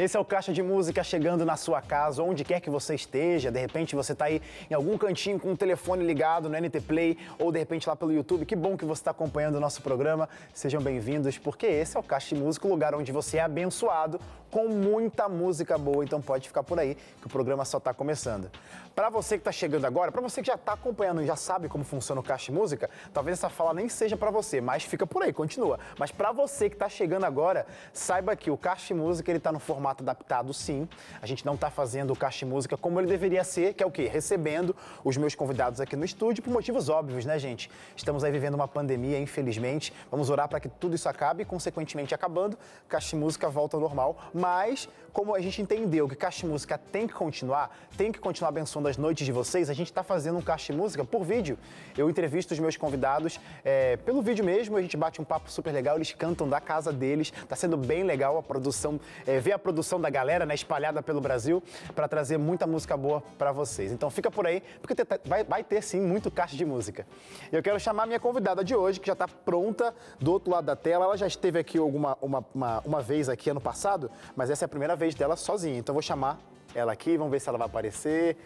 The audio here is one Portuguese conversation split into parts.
Esse é o Caixa de Música chegando na sua casa, onde quer que você esteja. De repente você está aí em algum cantinho com o telefone ligado no NT Play ou de repente lá pelo YouTube. Que bom que você está acompanhando o nosso programa. Sejam bem-vindos, porque esse é o Caixa de Música, o lugar onde você é abençoado com muita música boa. Então pode ficar por aí, que o programa só está começando. Para você que está chegando agora, para você que já está acompanhando e já sabe como funciona o Caixa de Música, talvez essa fala nem seja para você, mas fica por aí, continua. Mas para você que está chegando agora, saiba que o Caixa de Música ele está no formato formato adaptado, sim. A gente não está fazendo o Caixa Música como ele deveria ser, que é o quê? Recebendo os meus convidados aqui no estúdio por motivos óbvios, né, gente? Estamos aí vivendo uma pandemia, infelizmente. Vamos orar para que tudo isso acabe e, consequentemente, acabando, Caixa Música volta ao normal. Mas, como a gente entendeu que Caixa Música tem que continuar, tem que continuar abençoando as noites de vocês, a gente está fazendo um Caixa Música por vídeo. Eu entrevisto os meus convidados é, pelo vídeo mesmo, a gente bate um papo super legal, eles cantam da casa deles, está sendo bem legal a produção, é, ver a produção produção da galera, né, espalhada pelo Brasil, para trazer muita música boa para vocês. Então fica por aí, porque vai, vai ter sim muito caixa de música. Eu quero chamar minha convidada de hoje, que já está pronta do outro lado da tela. Ela já esteve aqui alguma, uma, uma, uma vez aqui ano passado, mas essa é a primeira vez dela sozinha. Então vou chamar ela aqui, vamos ver se ela vai aparecer.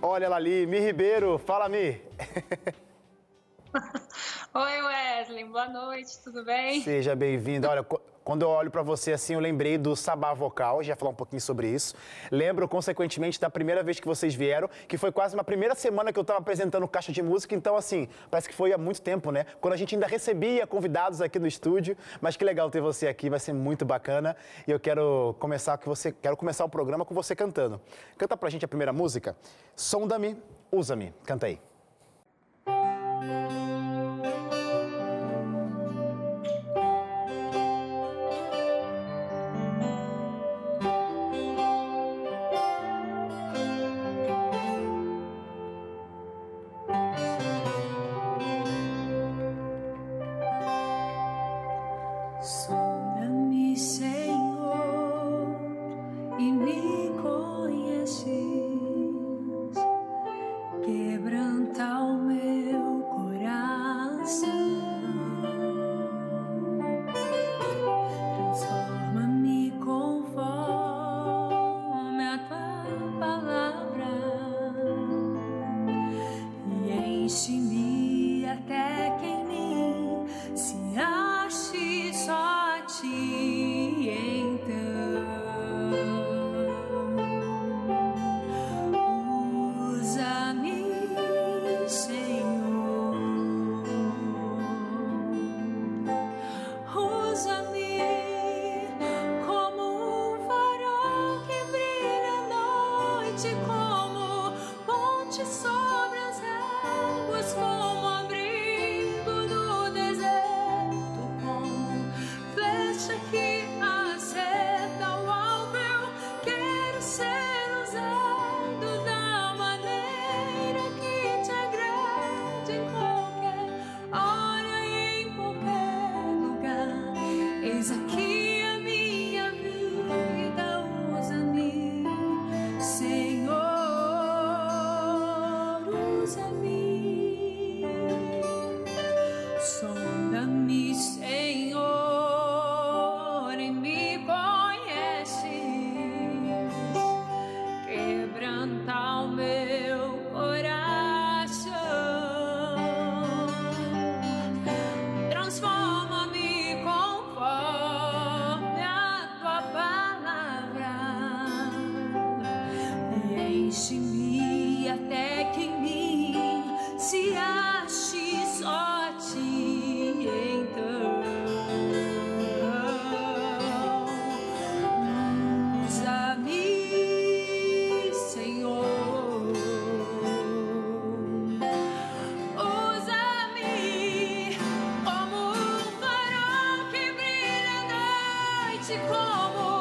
Olha ela ali, Mi Ribeiro. Fala, Mi. Oi, Wesley. Boa noite, tudo bem? Seja bem-vinda. Olha, quando eu olho para você assim, eu lembrei do Sabá Vocal, já falar um pouquinho sobre isso. Lembro, consequentemente, da primeira vez que vocês vieram, que foi quase uma primeira semana que eu estava apresentando Caixa de Música, então assim, parece que foi há muito tempo, né? Quando a gente ainda recebia convidados aqui no estúdio, mas que legal ter você aqui, vai ser muito bacana. E eu quero começar que você, quero começar o programa com você cantando. Canta pra gente a primeira música. Sonda-me, usa-me. Canta aí. amor.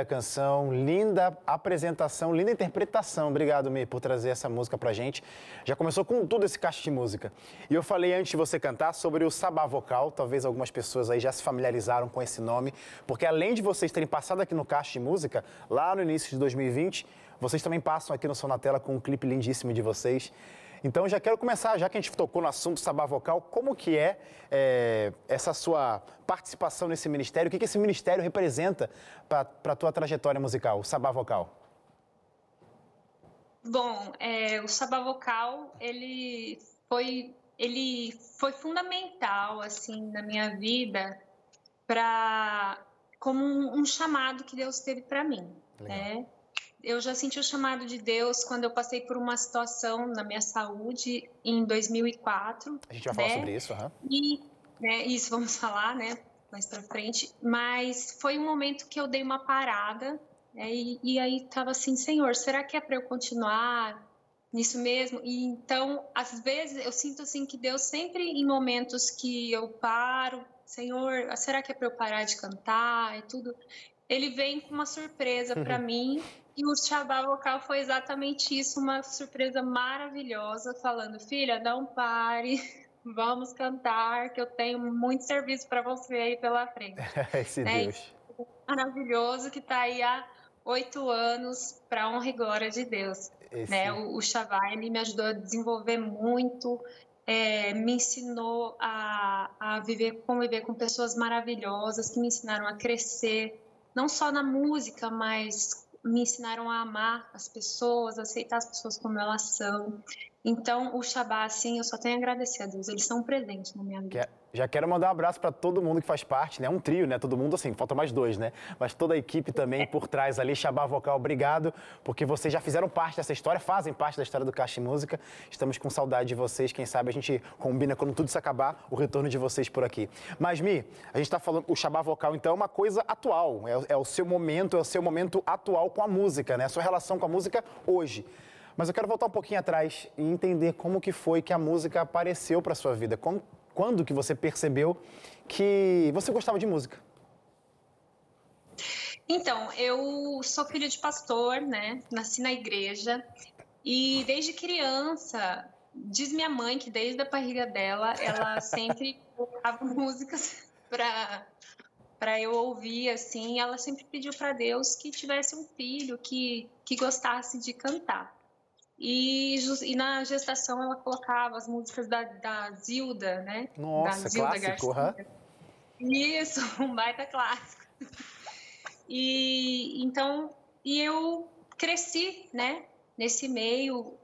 Linda canção, linda apresentação, linda interpretação. Obrigado, Mi, por trazer essa música pra gente. Já começou com tudo esse caixa de música. E eu falei antes de você cantar sobre o sabá vocal. Talvez algumas pessoas aí já se familiarizaram com esse nome, porque além de vocês terem passado aqui no caixa de música, lá no início de 2020, vocês também passam aqui no Som na Tela com um clipe lindíssimo de vocês. Então já quero começar, já que a gente tocou no assunto sabá vocal, como que é, é essa sua participação nesse ministério? O que, que esse ministério representa para a tua trajetória musical, o sabá vocal? Bom, é, o sabá vocal ele foi ele foi fundamental assim na minha vida para como um, um, chamado que Deus teve para mim, Legal. né? Eu já senti o chamado de Deus quando eu passei por uma situação na minha saúde em 2004. A gente vai né? falar sobre isso, uhum. E né, isso vamos falar, né, mais para frente. Mas foi um momento que eu dei uma parada né, e, e aí tava assim, Senhor, será que é para eu continuar nisso mesmo? E então, às vezes eu sinto assim que Deus sempre em momentos que eu paro, Senhor, será que é para eu parar de cantar e tudo? Ele vem com uma surpresa para mim e o Shabá Vocal foi exatamente isso, uma surpresa maravilhosa, falando, filha, não pare, vamos cantar, que eu tenho muito serviço para você aí pela frente. Esse né? Deus. Maravilhoso que está aí há oito anos para honra e glória de Deus. Esse... Né? O, o Shabá, ele me ajudou a desenvolver muito, é, me ensinou a, a viver, conviver com pessoas maravilhosas que me ensinaram a crescer, não só na música, mas me ensinaram a amar as pessoas, aceitar as pessoas como elas são. Então, o Shabá, assim, eu só tenho a agradecer a Deus. Eles são presentes na minha vida. Já quero mandar um abraço para todo mundo que faz parte, né? Um trio, né? Todo mundo, assim, falta mais dois, né? Mas toda a equipe também por trás ali. Shabá Vocal, obrigado, porque vocês já fizeram parte dessa história, fazem parte da história do Caixa Música. Estamos com saudade de vocês. Quem sabe a gente combina quando tudo isso acabar, o retorno de vocês por aqui. Mas, Mi, a gente está falando, o Shabá Vocal, então, é uma coisa atual. É, é o seu momento, é o seu momento atual com a música, né? A sua relação com a música hoje. Mas eu quero voltar um pouquinho atrás e entender como que foi que a música apareceu para sua vida. Quando, quando que você percebeu que você gostava de música? Então, eu sou filha de pastor, né? Nasci na igreja e desde criança, diz minha mãe que desde a barriga dela, ela sempre colocava músicas para para eu ouvir assim, ela sempre pediu para Deus que tivesse um filho que que gostasse de cantar. E, e, na gestação ela colocava as músicas da, da Zilda, né? Nossa, da Zilda clássico, Garcia. Isso, um baita clássico. E então, e eu cresci, né, nesse meio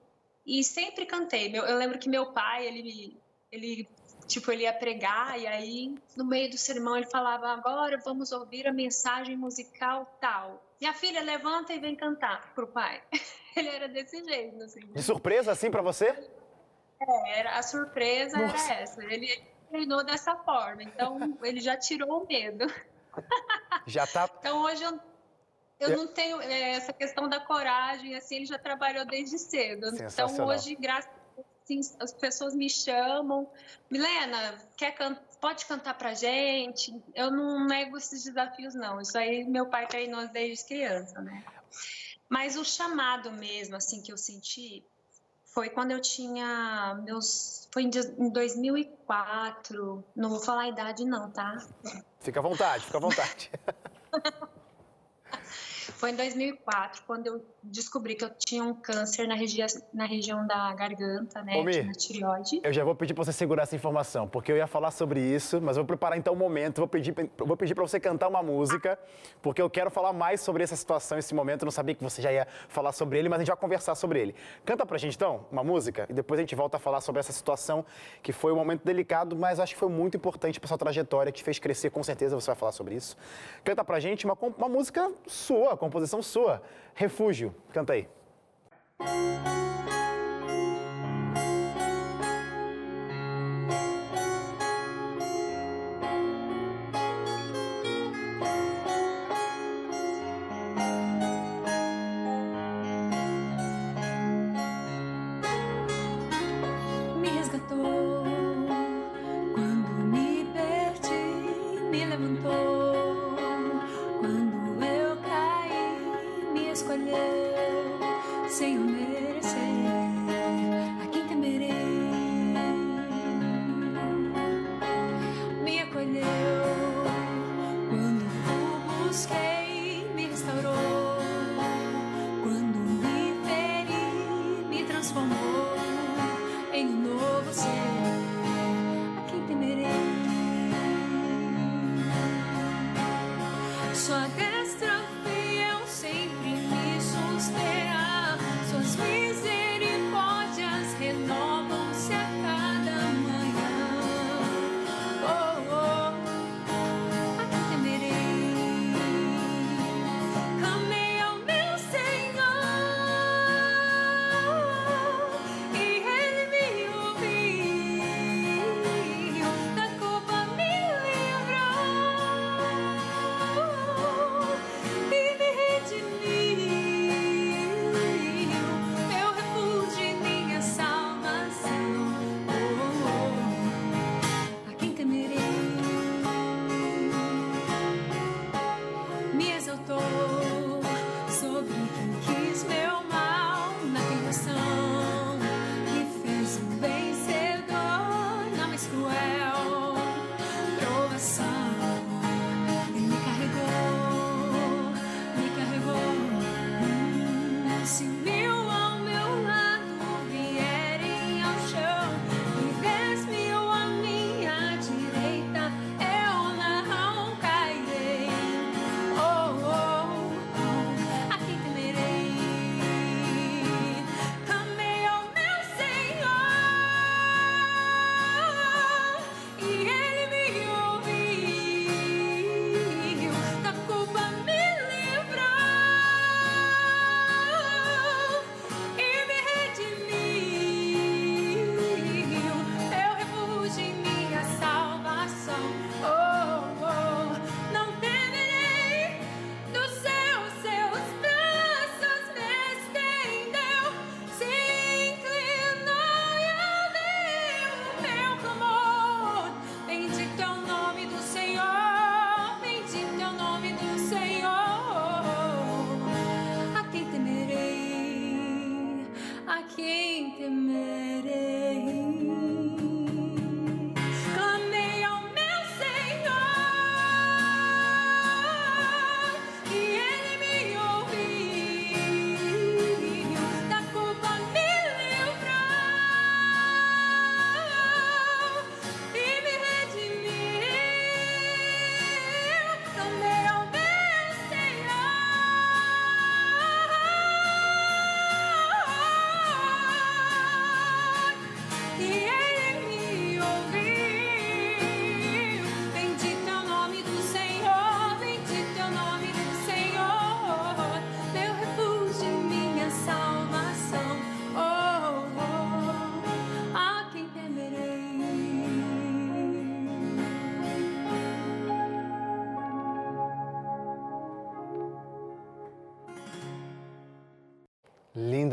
e sempre cantei. Eu lembro que meu pai, ele, ele tipo, ele ia pregar e aí no meio do sermão ele falava: "Agora vamos ouvir a mensagem musical tal". Minha filha levanta e vem cantar pro pai. Ele era desse jeito, assim. De surpresa assim para você? É, era, a surpresa Nossa. era essa. Ele treinou dessa forma, então ele já tirou o medo. Já tá. Então hoje eu, eu não tenho é, essa questão da coragem, assim, ele já trabalhou desde cedo. Então hoje, graças assim, as pessoas me chamam, Milena, quer can... pode cantar pra gente? Eu não nego esses desafios, não. Isso aí meu pai treinou desde criança, né? Mas o chamado mesmo, assim, que eu senti foi quando eu tinha meus. Foi em 2004. Não vou falar a idade, não, tá? Fica à vontade, fica à vontade. Foi em 2004, quando eu descobri que eu tinha um câncer na, regi na região da garganta, né? Ô, na tireoide. Eu já vou pedir para você segurar essa informação, porque eu ia falar sobre isso, mas eu vou preparar então um momento, vou pedir, vou pedir para você cantar uma música, porque eu quero falar mais sobre essa situação, esse momento. Eu não sabia que você já ia falar sobre ele, mas a gente vai conversar sobre ele. Canta pra gente então uma música e depois a gente volta a falar sobre essa situação que foi um momento delicado, mas acho que foi muito importante para sua trajetória, que te fez crescer, com certeza você vai falar sobre isso. Canta pra gente uma, uma música sua, composição sua, Refúgio. Canta aí.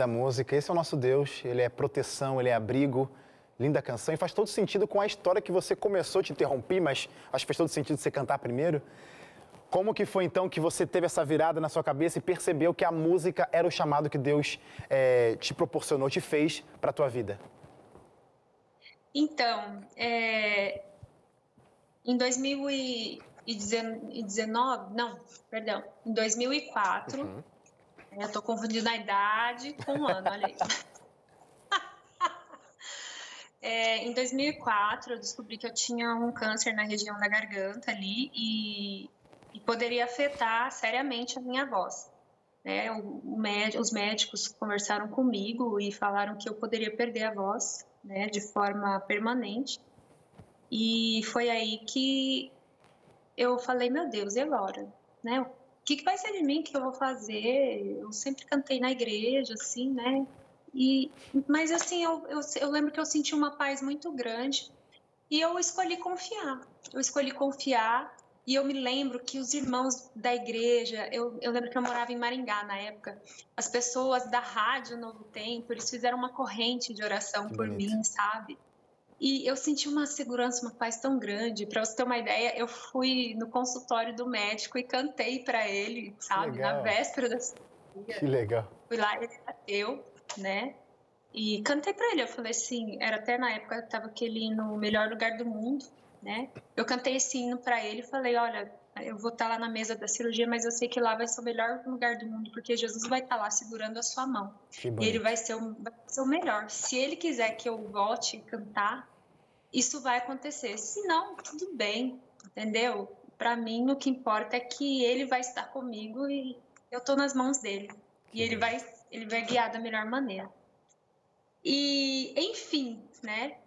Linda música. Esse é o nosso Deus. Ele é proteção, ele é abrigo. Linda canção. E faz todo sentido com a história que você começou. Te interrompi, mas acho que faz todo sentido você cantar primeiro. Como que foi então que você teve essa virada na sua cabeça e percebeu que a música era o chamado que Deus é, te proporcionou, te fez para a tua vida? Então, é, em 2019, não, perdão, em 2004, uhum. Eu tô confundindo a idade com o ano, olha aí. É, em 2004, eu descobri que eu tinha um câncer na região da garganta ali e, e poderia afetar seriamente a minha voz. Né? O, o méd, os médicos conversaram comigo e falaram que eu poderia perder a voz né, de forma permanente. E foi aí que eu falei, meu Deus, e agora? Né? O que, que vai ser de mim, o que eu vou fazer? Eu sempre cantei na igreja, assim, né? E, mas assim, eu, eu, eu, lembro que eu senti uma paz muito grande e eu escolhi confiar. Eu escolhi confiar e eu me lembro que os irmãos da igreja, eu, eu lembro que eu morava em Maringá na época, as pessoas da rádio Novo Tempo, eles fizeram uma corrente de oração que por bonito. mim, sabe? E eu senti uma segurança, uma paz tão grande. Para você ter uma ideia, eu fui no consultório do médico e cantei para ele, sabe, na véspera da cirurgia. Que legal. Fui lá, ele bateu, né? E cantei para ele. Eu falei assim, era até na época tava aquele hino Melhor Lugar do Mundo, né? Eu cantei esse hino para ele e falei, olha, eu vou estar tá lá na mesa da cirurgia, mas eu sei que lá vai ser o melhor lugar do mundo, porque Jesus vai estar tá lá segurando a sua mão. E ele vai ser, o, vai ser o melhor. Se ele quiser que eu volte a cantar, isso vai acontecer. Se não, tudo bem, entendeu? Para mim, o que importa é que ele vai estar comigo e eu estou nas mãos dele. E ele vai, ele vai guiar da melhor maneira. E, enfim, né?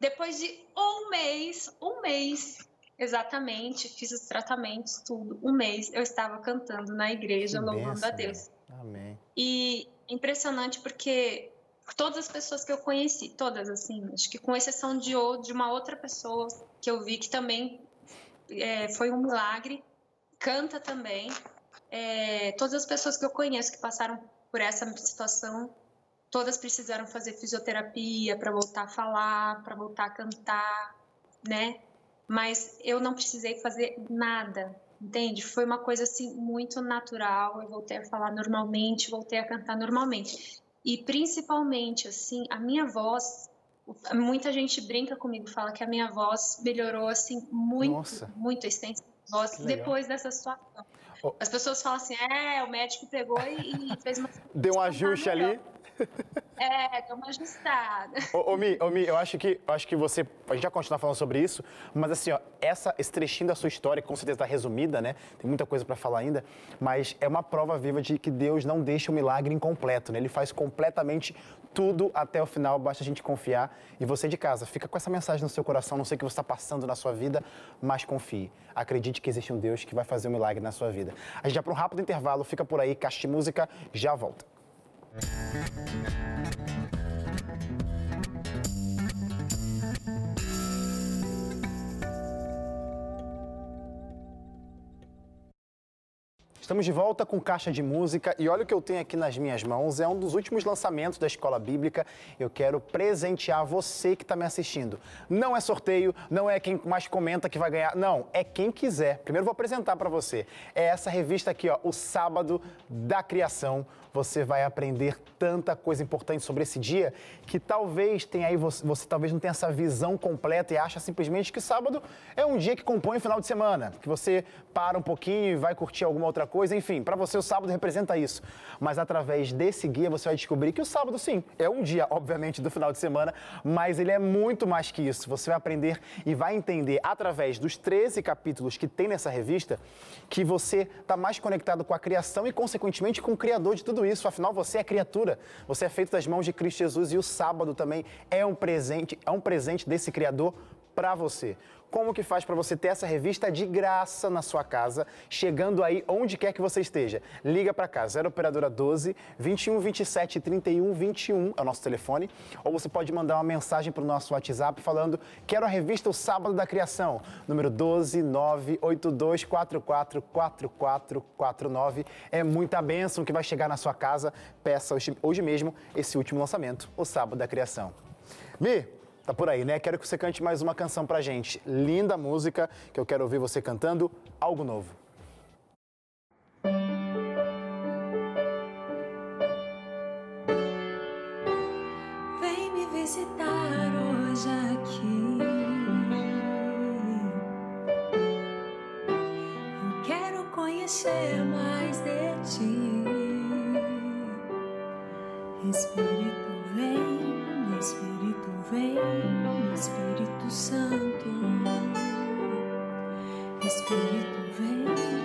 Depois de um mês, um mês exatamente, fiz os tratamentos, tudo. Um mês eu estava cantando na igreja, que louvando benção, a Deus. Amém. E impressionante porque todas as pessoas que eu conheci, todas assim, acho que com exceção de, de uma outra pessoa que eu vi que também é, foi um milagre, canta também. É, todas as pessoas que eu conheço que passaram por essa situação, todas precisaram fazer fisioterapia para voltar a falar, para voltar a cantar, né? Mas eu não precisei fazer nada, entende? Foi uma coisa assim muito natural. Eu voltei a falar normalmente, voltei a cantar normalmente. E principalmente, assim, a minha voz, muita gente brinca comigo, fala que a minha voz melhorou, assim, muito, Nossa. muito a extensão voz depois dessa situação. Oh. As pessoas falam assim, é, o médico pegou e, e fez uma... Deu um ajuste ali. É, deu uma ajustada. Ô, ô, Mi, ô, Mi, eu acho que, eu acho que você. A gente vai continuar falando sobre isso, mas assim, ó, essa, esse trechinho da sua história, com certeza está resumida, né? Tem muita coisa para falar ainda, mas é uma prova viva de que Deus não deixa o milagre incompleto, né? Ele faz completamente tudo até o final, basta a gente confiar. E você de casa, fica com essa mensagem no seu coração, não sei o que você está passando na sua vida, mas confie. Acredite que existe um Deus que vai fazer um milagre na sua vida. A gente vai para um rápido intervalo, fica por aí, Caixa de Música, já volta. Estamos de volta com Caixa de Música e olha o que eu tenho aqui nas minhas mãos. É um dos últimos lançamentos da Escola Bíblica. Eu quero presentear você que está me assistindo. Não é sorteio, não é quem mais comenta que vai ganhar. Não, é quem quiser. Primeiro vou apresentar para você. É essa revista aqui, ó, O Sábado da Criação você vai aprender tanta coisa importante sobre esse dia que talvez tenha aí você, você, talvez não tenha essa visão completa e acha simplesmente que sábado é um dia que compõe o final de semana, que você para um pouquinho e vai curtir alguma outra coisa, enfim, para você o sábado representa isso. Mas através desse guia você vai descobrir que o sábado sim, é um dia, obviamente, do final de semana, mas ele é muito mais que isso. Você vai aprender e vai entender através dos 13 capítulos que tem nessa revista que você está mais conectado com a criação e consequentemente com o criador de tudo isso, afinal você é criatura, você é feito das mãos de Cristo Jesus e o sábado também é um presente, é um presente desse Criador para você. Como que faz para você ter essa revista de graça na sua casa, chegando aí onde quer que você esteja? Liga para cá, 0 operadora 12 21 27 31 21 é o nosso telefone, ou você pode mandar uma mensagem para o nosso WhatsApp falando: "Quero a revista O Sábado da Criação", número 12 982 44 4449. É muita bênção que vai chegar na sua casa. Peça hoje, mesmo esse último lançamento, O Sábado da Criação. Mi, tá por aí, né? Quero que você cante mais uma canção pra gente. Linda música que eu quero ouvir você cantando algo novo. Vem me visitar hoje aqui. Eu quero conhecer mais de ti. Espírito vem, Espírito vem, Espírito Santo. Espírito vem,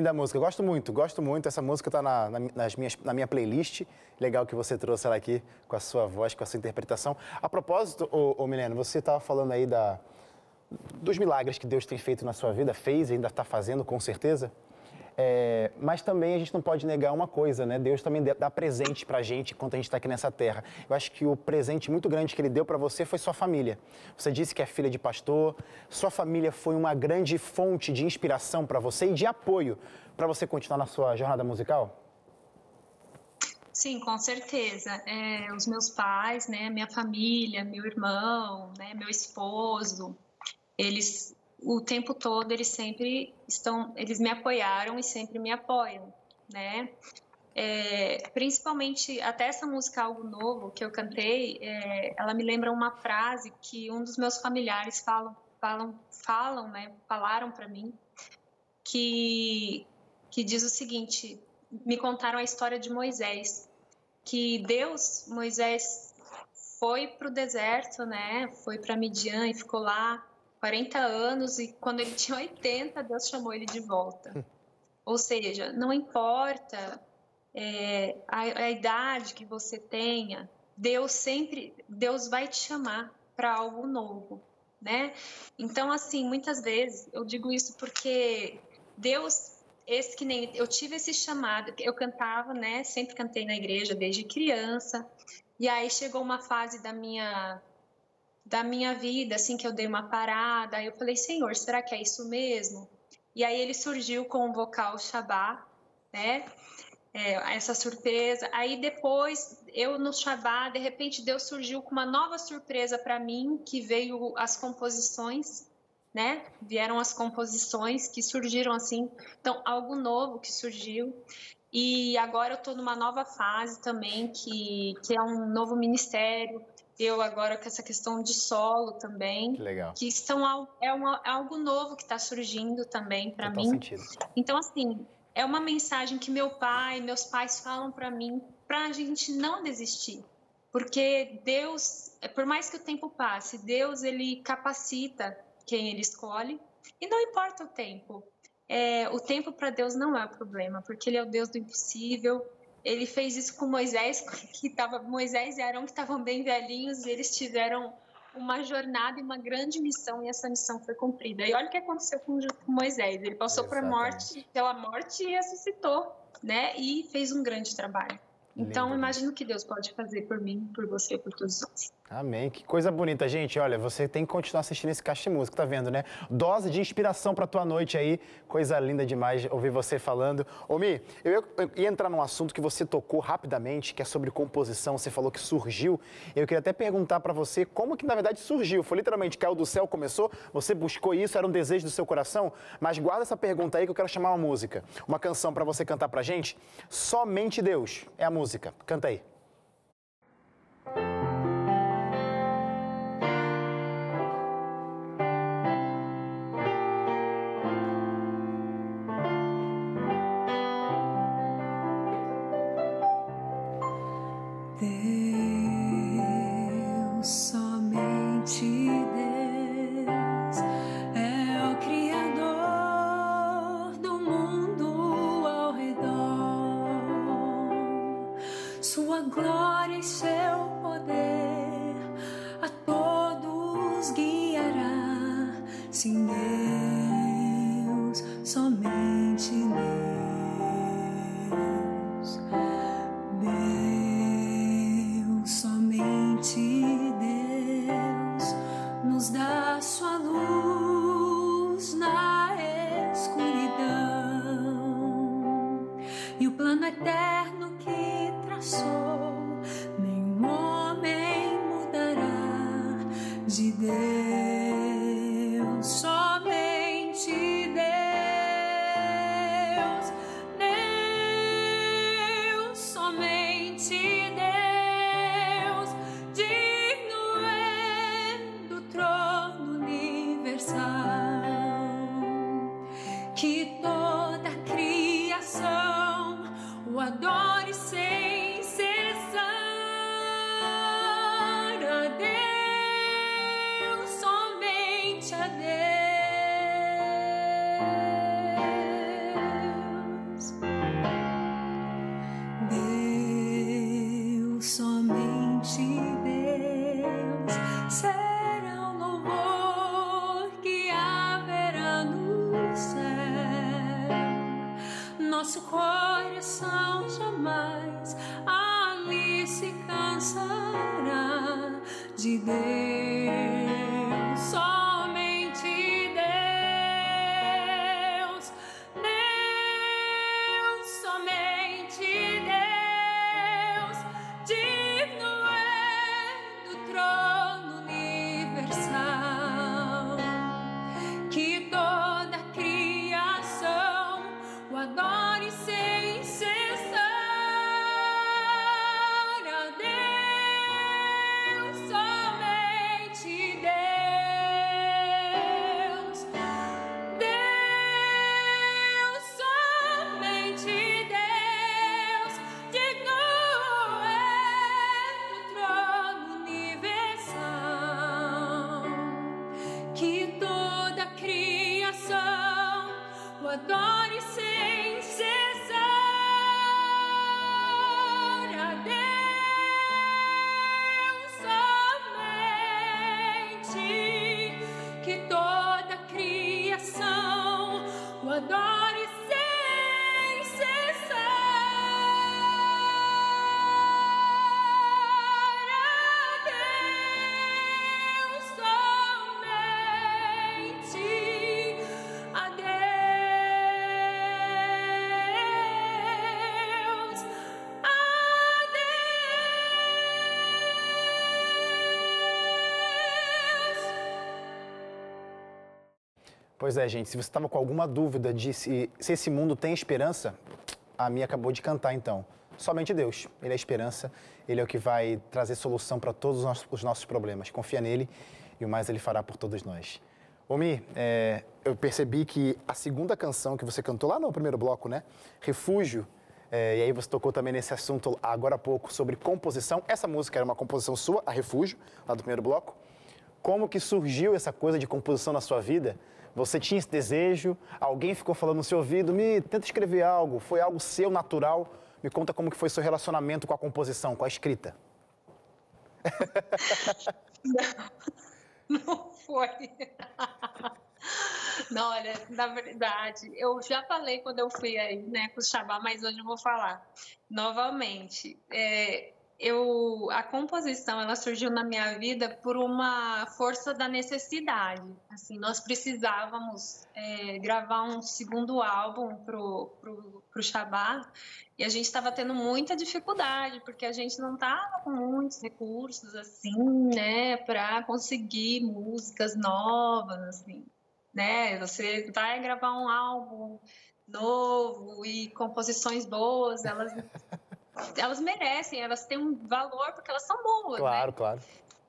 Linda música, gosto muito, gosto muito. Essa música está na, na, nas minhas, na minha playlist. Legal que você trouxe ela aqui com a sua voz, com a sua interpretação. A propósito, ô, ô Milena, você estava falando aí da, dos milagres que Deus tem feito na sua vida, fez e ainda está fazendo, com certeza. É, mas também a gente não pode negar uma coisa, né? Deus também dá presente para a gente enquanto a gente está aqui nessa terra. Eu acho que o presente muito grande que Ele deu para você foi sua família. Você disse que é filha de pastor, sua família foi uma grande fonte de inspiração para você e de apoio para você continuar na sua jornada musical? Sim, com certeza. É, os meus pais, né, minha família, meu irmão, né, meu esposo, eles o tempo todo eles sempre estão, eles me apoiaram e sempre me apoiam, né? É, principalmente até essa música Algo Novo que eu cantei, é, ela me lembra uma frase que um dos meus familiares falam, falam, falam, né? Falaram para mim que que diz o seguinte: me contaram a história de Moisés, que Deus, Moisés foi para o deserto, né? Foi para Midian e ficou lá 40 anos e quando ele tinha 80, Deus chamou ele de volta. Ou seja, não importa é, a, a idade que você tenha, Deus sempre, Deus vai te chamar para algo novo, né? Então, assim, muitas vezes eu digo isso porque Deus, esse que nem eu tive esse chamado, eu cantava, né? Sempre cantei na igreja desde criança. E aí chegou uma fase da minha da minha vida, assim, que eu dei uma parada. Aí eu falei, Senhor, será que é isso mesmo? E aí ele surgiu com o vocal Shabá, né? É, essa surpresa. Aí depois, eu no Shabá, de repente Deus surgiu com uma nova surpresa para mim, que veio as composições, né? Vieram as composições que surgiram assim. Então, algo novo que surgiu. E agora eu estou numa nova fase também, que, que é um novo ministério eu agora com essa questão de solo também. Que legal. Que são, é, uma, é algo novo que está surgindo também para mim. Sentido. Então, assim, é uma mensagem que meu pai, meus pais falam para mim, para a gente não desistir. Porque Deus, por mais que o tempo passe, Deus ele capacita quem ele escolhe e não importa o tempo. É, o tempo para Deus não é o problema, porque ele é o Deus do impossível, ele fez isso com Moisés, que tava, Moisés e Arão que estavam bem velhinhos, e eles tiveram uma jornada e uma grande missão, e essa missão foi cumprida. E olha o que aconteceu com, Moisés, ele passou por morte, pela morte e ressuscitou, né? E fez um grande trabalho. Então, Lindo. imagino que Deus pode fazer por mim, por você, por todos nós. Amém. Que coisa bonita, gente. Olha, você tem que continuar assistindo esse caixa de música, tá vendo, né? Dose de inspiração para tua noite aí. Coisa linda demais ouvir você falando. Ô, Mi, eu ia, entrar num assunto que você tocou rapidamente, que é sobre composição. Você falou que surgiu. Eu queria até perguntar para você como que na verdade surgiu. Foi literalmente caiu do céu, começou? Você buscou isso? Era um desejo do seu coração? Mas guarda essa pergunta aí que eu quero chamar uma música. Uma canção para você cantar pra gente. Somente Deus é a música. Canta aí. Pois é, gente, se você estava com alguma dúvida de se, se esse mundo tem esperança, a minha acabou de cantar então. Somente Deus. Ele é a esperança, ele é o que vai trazer solução para todos os nossos, os nossos problemas. Confia nele e o mais ele fará por todos nós. Omi, é, eu percebi que a segunda canção que você cantou lá no primeiro bloco, né? Refúgio, é, e aí você tocou também nesse assunto agora há pouco sobre composição. Essa música era uma composição sua, a Refúgio, lá do primeiro bloco. Como que surgiu essa coisa de composição na sua vida? Você tinha esse desejo? Alguém ficou falando no seu ouvido? Me tenta escrever algo. Foi algo seu, natural? Me conta como que foi seu relacionamento com a composição, com a escrita. Não foi. Não, olha, na verdade, eu já falei quando eu fui aí, né, com o Xabá, mas hoje eu vou falar novamente. É, eu, a composição, ela surgiu na minha vida por uma força da necessidade. Assim, nós precisávamos é, gravar um segundo álbum pro, pro, pro Xabá e a gente estava tendo muita dificuldade, porque a gente não estava com muitos recursos, assim, né, para conseguir músicas novas, assim, né? Você vai gravar um álbum novo e composições boas, elas, elas merecem, elas têm um valor porque elas são boas, né? Claro, claro.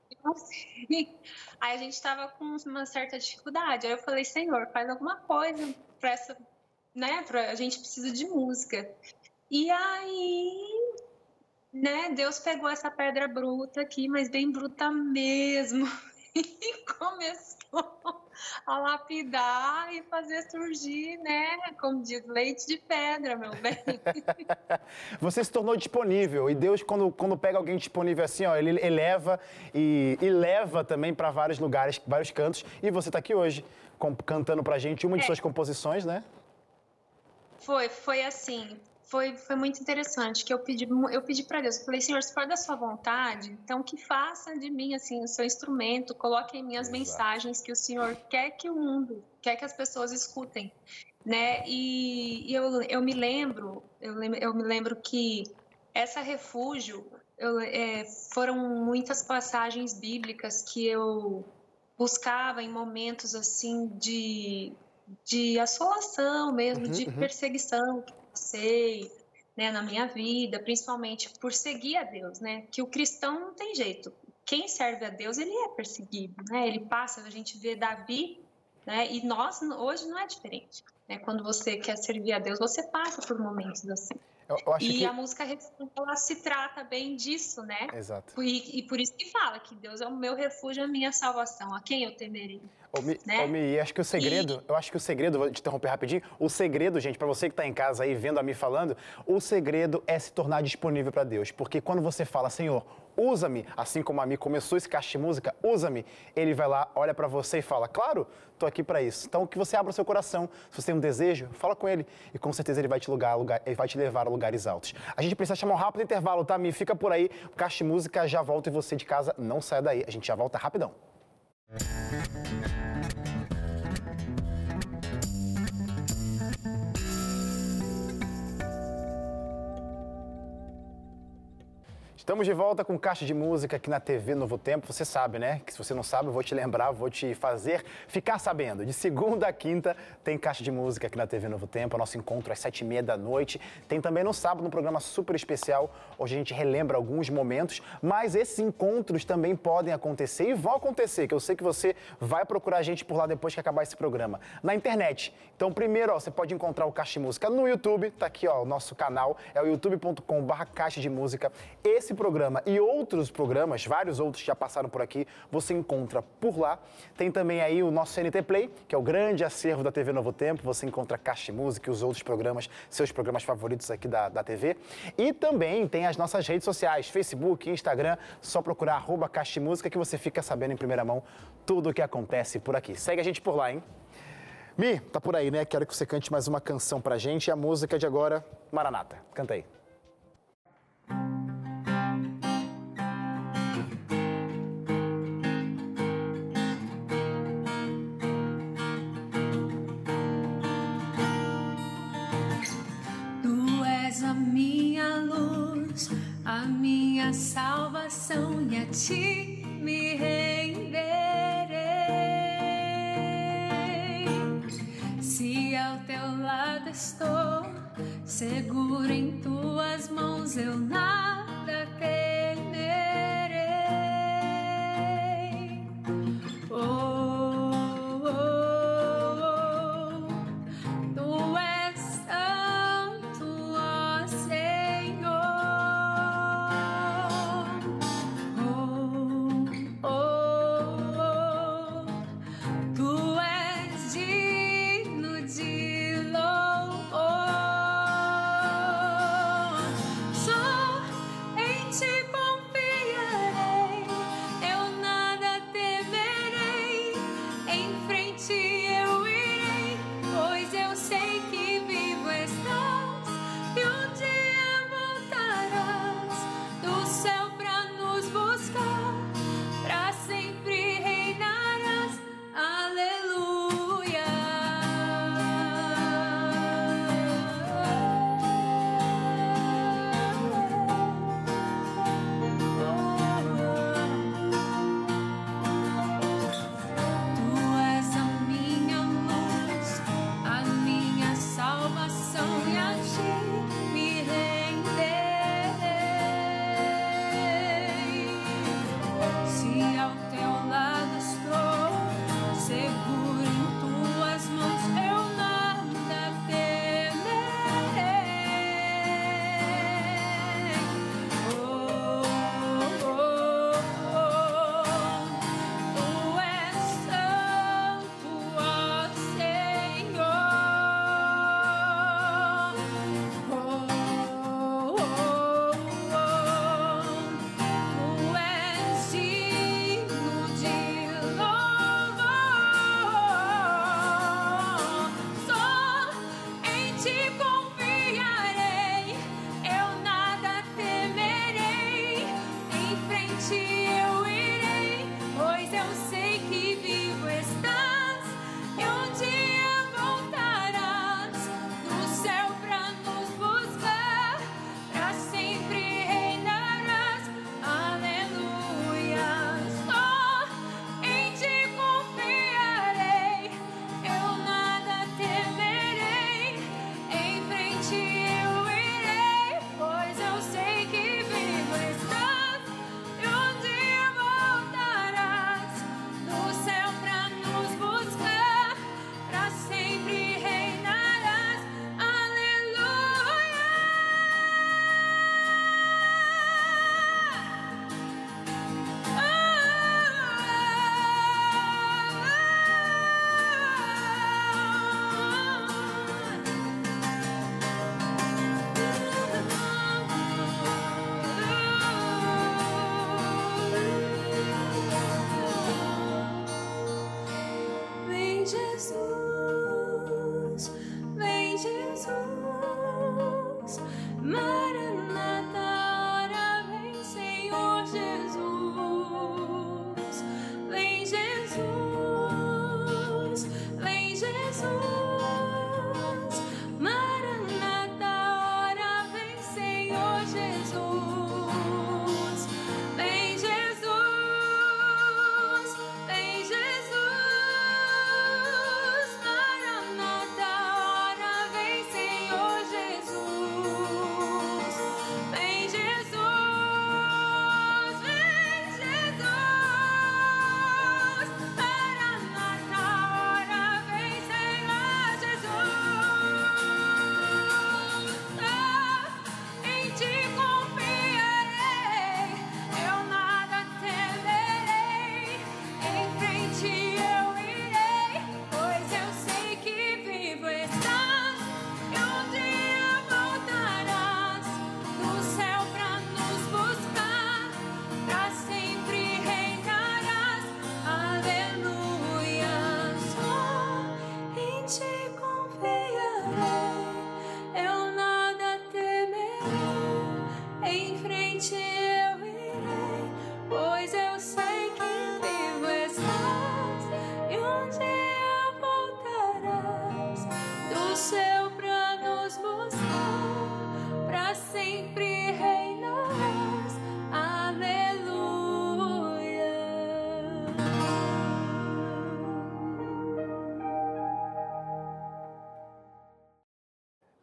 Então, assim, aí a gente estava com uma certa dificuldade. Aí eu falei, Senhor, faz alguma coisa para essa, né? Pra, a gente precisa de música. E aí, né? Deus pegou essa pedra bruta aqui, mas bem bruta mesmo, e começou a lapidar e fazer surgir, né? Como diz, leite de pedra, meu bem. Você se tornou disponível e Deus, quando, quando pega alguém disponível assim, ó, ele eleva e, e leva também para vários lugares, vários cantos. E você está aqui hoje com, cantando pra gente uma de É. suas composições, né? Foi, foi assim. Foi, foi muito interessante que eu pedi, eu pedi para Deus, eu falei, Senhor, se for da sua vontade, então que faça de mim assim o seu instrumento, coloque em mim as Exato. mensagens que o Senhor quer que o mundo, quer que as pessoas escutem, né? E, e eu, eu me lembro, eu, eu me lembro que essa refúgio eu, é, foram muitas passagens bíblicas que eu buscava em momentos assim de de assolação mesmo, Uhum, de uhum. perseguição passei, né, na minha vida, principalmente por seguir a Deus, né? Que o cristão não tem jeito. Quem serve a Deus, ele é perseguido, né? Ele passa, a gente vê Davi, né? E nós hoje não é diferente, né? Quando você quer servir a Deus, você passa por momentos assim. Eu, eu E que. a música ela se trata bem disso, né? Exato. E, e por isso que fala que Deus é o meu refúgio, a minha salvação. A quem eu temerei? Ô, Mi, né? ô, Mi, acho que o segredo, eu acho que o segredo, vou te interromper rapidinho, o segredo, gente, para você que está em casa aí vendo a Mi falando, o segredo é se tornar disponível para Deus. Porque quando você fala, Senhor, usa-me, assim como a Mi começou esse caixa de música, usa-me, ele vai lá, olha para você e fala, claro, tô aqui para isso. Então, que você abra o seu coração. Se você tem desejo, fala com ele e com certeza ele vai te, lugar, lugar, ele vai te levar a lugares altos. A gente precisa chamar um rápido intervalo, tá, Mi? Fica por aí, o de Música já volta e você de casa não sai daí. A gente já volta rapidão. Estamos de volta com Caixa de Música aqui na TV Novo Tempo. Você sabe, né? Que se você não sabe, eu vou te lembrar, vou te fazer ficar sabendo. De segunda a quinta tem Caixa de Música aqui na TV Novo Tempo. Nosso encontro às sete e meia da noite. Tem também no sábado um programa super especial, onde a gente relembra alguns momentos. Mas esses encontros também podem acontecer e vão acontecer, que eu sei que você vai procurar a gente por lá depois que acabar esse programa. Na internet. Então, primeiro, ó, você pode encontrar o Caixa de Música no YouTube. Tá aqui, ó, o nosso canal. É o youtube.com/barra Caixa de Música. Esse programa e outros programas, vários outros que já passaram por aqui, você encontra por lá. Tem também aí o nosso CNT Play, que é o grande acervo da TV Novo Tempo. Você encontra Caixa de Música e os outros programas, seus programas favoritos aqui da, da TV. E também tem as nossas redes sociais, Facebook, Instagram, só procurar arroba Caixa de Música que você fica sabendo em primeira mão tudo o que acontece por aqui. Segue a gente por lá, hein? Mi, tá por aí, né? Quero que você cante mais uma canção pra gente. E a música de agora, Maranata. Canta aí. Salvação e a ti me renderei. Se ao teu lado estou, seguro em tuas mãos, eu nada temerei.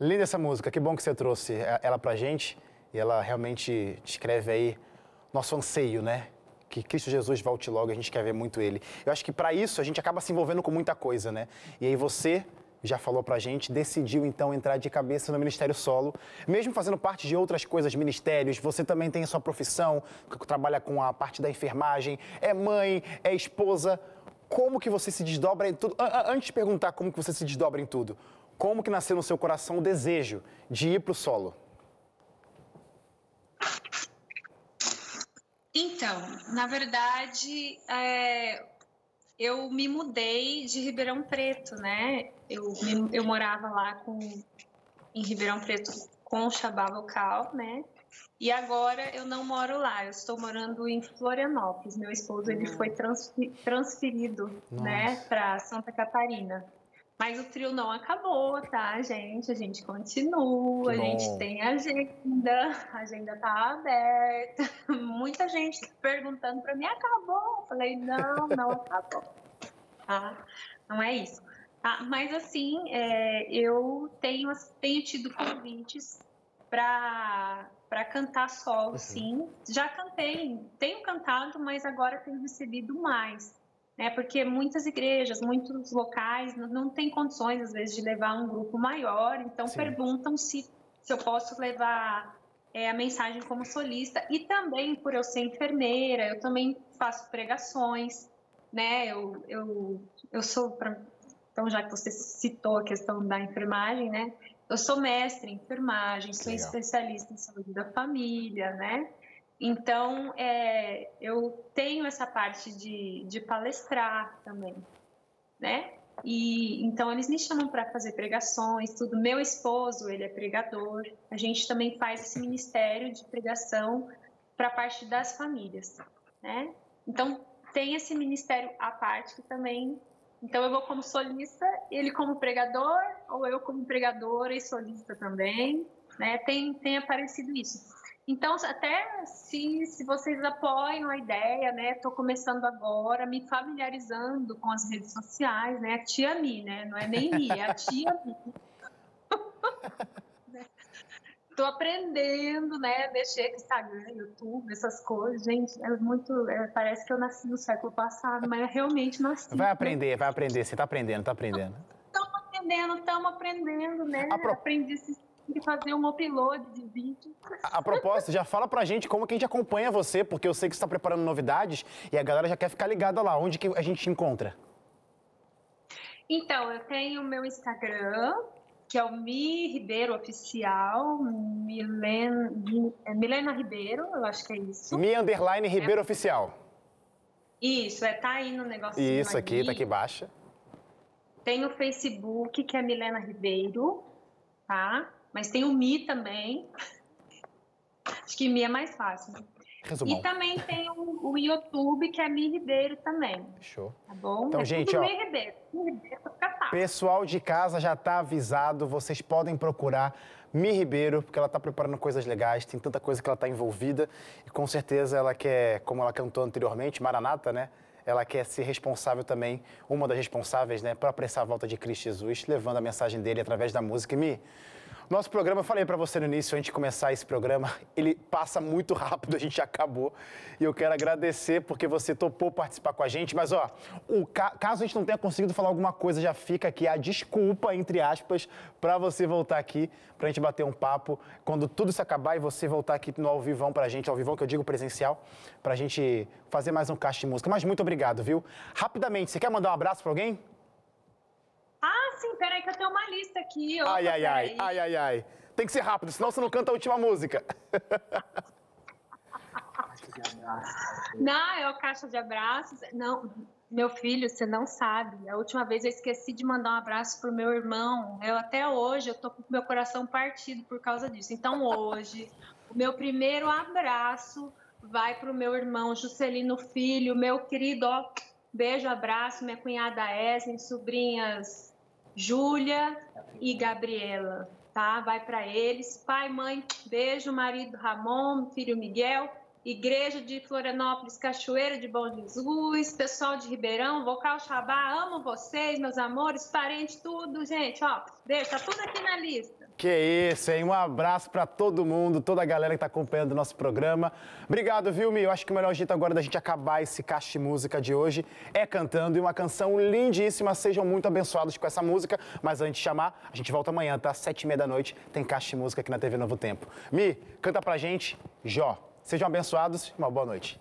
Linda essa música, que bom que você trouxe ela pra gente. E ela realmente descreve aí nosso anseio, né? Que Cristo Jesus volte logo, a gente quer ver muito Ele. Eu acho que para isso a gente acaba se envolvendo com muita coisa, né? E aí você já falou pra gente, decidiu então entrar de cabeça no Ministério Solo. Mesmo fazendo parte de outras coisas, ministérios, você também tem sua profissão, trabalha com a parte da enfermagem, é mãe, é esposa. Como que você se desdobra em tudo? Antes de perguntar como que você se desdobra em tudo, como que nasceu no seu coração o desejo de ir pro solo? Então, na verdade, é, eu me mudei de Ribeirão Preto, né? Eu, eu morava lá com, em Ribeirão Preto com o Xabá local, né? E agora eu não moro lá, eu estou morando em Florianópolis. Meu esposo ele foi transferido, Nossa. né, para Santa Catarina. Mas o trio não acabou, tá, gente? A gente continua, a gente tem agenda, a agenda tá aberta. Muita gente perguntando para mim, acabou? Eu falei, não, não acabou. Tá? Não é isso. Tá? Mas assim, é, eu tenho, tenho tido convites para para cantar solo, uhum. sim. Já cantei, tenho cantado, mas agora tenho recebido mais né? Porque muitas igrejas, muitos locais não, não têm condições às vezes de levar um grupo maior, então Sim. perguntam se, se eu posso levar é, a mensagem como solista e também por eu ser enfermeira, eu também faço pregações, né? Eu eu, eu sou pra, então já que você citou a questão da enfermagem, né? Eu sou mestre em enfermagem, sou Legal. especialista em saúde da família, né? Então, é, eu tenho essa parte de, de palestrar também, né? E então eles me chamam para fazer pregações, tudo. Meu esposo, ele é pregador. A gente também faz esse ministério de pregação para a parte das famílias, né? Então tem esse ministério à parte que também. Então eu vou como solista, ele como pregador, ou eu como pregadora e solista também, né? Tem tem aparecido isso. Então, até se, se vocês apoiam a ideia, né? Estou começando agora, me familiarizando com as redes sociais, né? A tia Mi, né? Não é nem Mi, é a tia Mi. Estou aprendendo, né? Mexer com Instagram, YouTube, essas coisas. Gente, é muito. É, parece que eu nasci no século passado, mas realmente nasci. Vai aprender, vai aprender. Você está aprendendo, está aprendendo. Estamos aprendendo, estamos aprendendo, né? Pro... Aprendi esses que fazer um upload de vídeo. A, a propósito, já fala pra gente como que a gente acompanha você, porque eu sei que você está preparando novidades e a galera já quer ficar ligada lá. Onde que a gente te encontra? Então, eu tenho o meu Instagram, que é o Mi Ribeiro Oficial, Milena, é Milena Ribeiro, eu acho que é isso. Mi Underline Ribeiro é. Oficial. Isso, é, tá aí no negócio. Isso aqui, tá aqui embaixo. Tem o Facebook, que é Milena Ribeiro, tá? Mas tem o Mi também. Acho que Mi é mais fácil. Resumão. E também tem o, o, YouTube, que é Mi Ribeiro também. Show. Tá bom? Então, é gente, ó. Mi Ribeiro. Mi Ribeiro Pessoal de casa já tá avisado, vocês podem procurar Mi Ribeiro, porque ela tá preparando coisas legais, tem tanta coisa que ela tá envolvida. E com certeza ela quer, como ela cantou anteriormente, Maranata, né? ela quer ser responsável também, uma das responsáveis, né, para apressar a volta de Cristo Jesus, levando a mensagem dele através da música. E me nosso programa, eu falei para você no início, antes de começar esse programa, ele passa muito rápido, a gente acabou. E eu quero agradecer porque você topou participar com a gente. Mas, ó, o ca caso a gente não tenha conseguido falar alguma coisa, já fica aqui a desculpa, entre aspas, para você voltar aqui, para a gente bater um papo. Quando tudo isso acabar e você voltar aqui no ao vivão para a gente, ao vivão que eu digo presencial, para a gente fazer mais um caixa de música. Mas muito obrigado, viu? Rapidamente, você quer mandar um abraço para alguém? Sim, peraí que eu tenho uma lista aqui. Opa, ai, ai, ai, ai, ai, ai. Tem que ser rápido, senão você não canta a última música. Não, é o caixa de abraços. Não, meu filho, você não sabe. A última vez eu esqueci de mandar um abraço pro meu irmão. Eu até hoje eu tô com meu coração partido por causa disso. Então hoje, o meu primeiro abraço vai pro meu irmão Juscelino Filho, meu querido, ó, beijo, abraço, minha cunhada Esme, sobrinhas Júlia e Gabriela, tá? Vai para eles. Pai, mãe, beijo, marido Ramon, filho Miguel Igreja de Florianópolis, Cachoeira de Bom Jesus, pessoal de Ribeirão, Vocal Xabá, amo vocês, meus amores, parentes, tudo, gente, ó, deixa tá tudo aqui na lista. Que isso, hein? Um abraço para todo mundo, toda a galera que está acompanhando o nosso programa. Obrigado, viu, Mi? Eu acho que o melhor jeito agora da gente acabar esse caixa de música de hoje é cantando e uma canção lindíssima. Sejam muito abençoados com essa música. Mas antes de chamar, a gente volta amanhã, tá? Sete e meia da noite, tem caixa de música aqui na TV Novo Tempo. Mi, canta pra gente, Jó. Sejam abençoados e uma boa noite.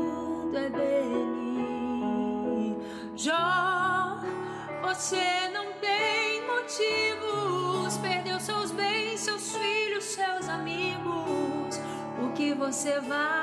você vai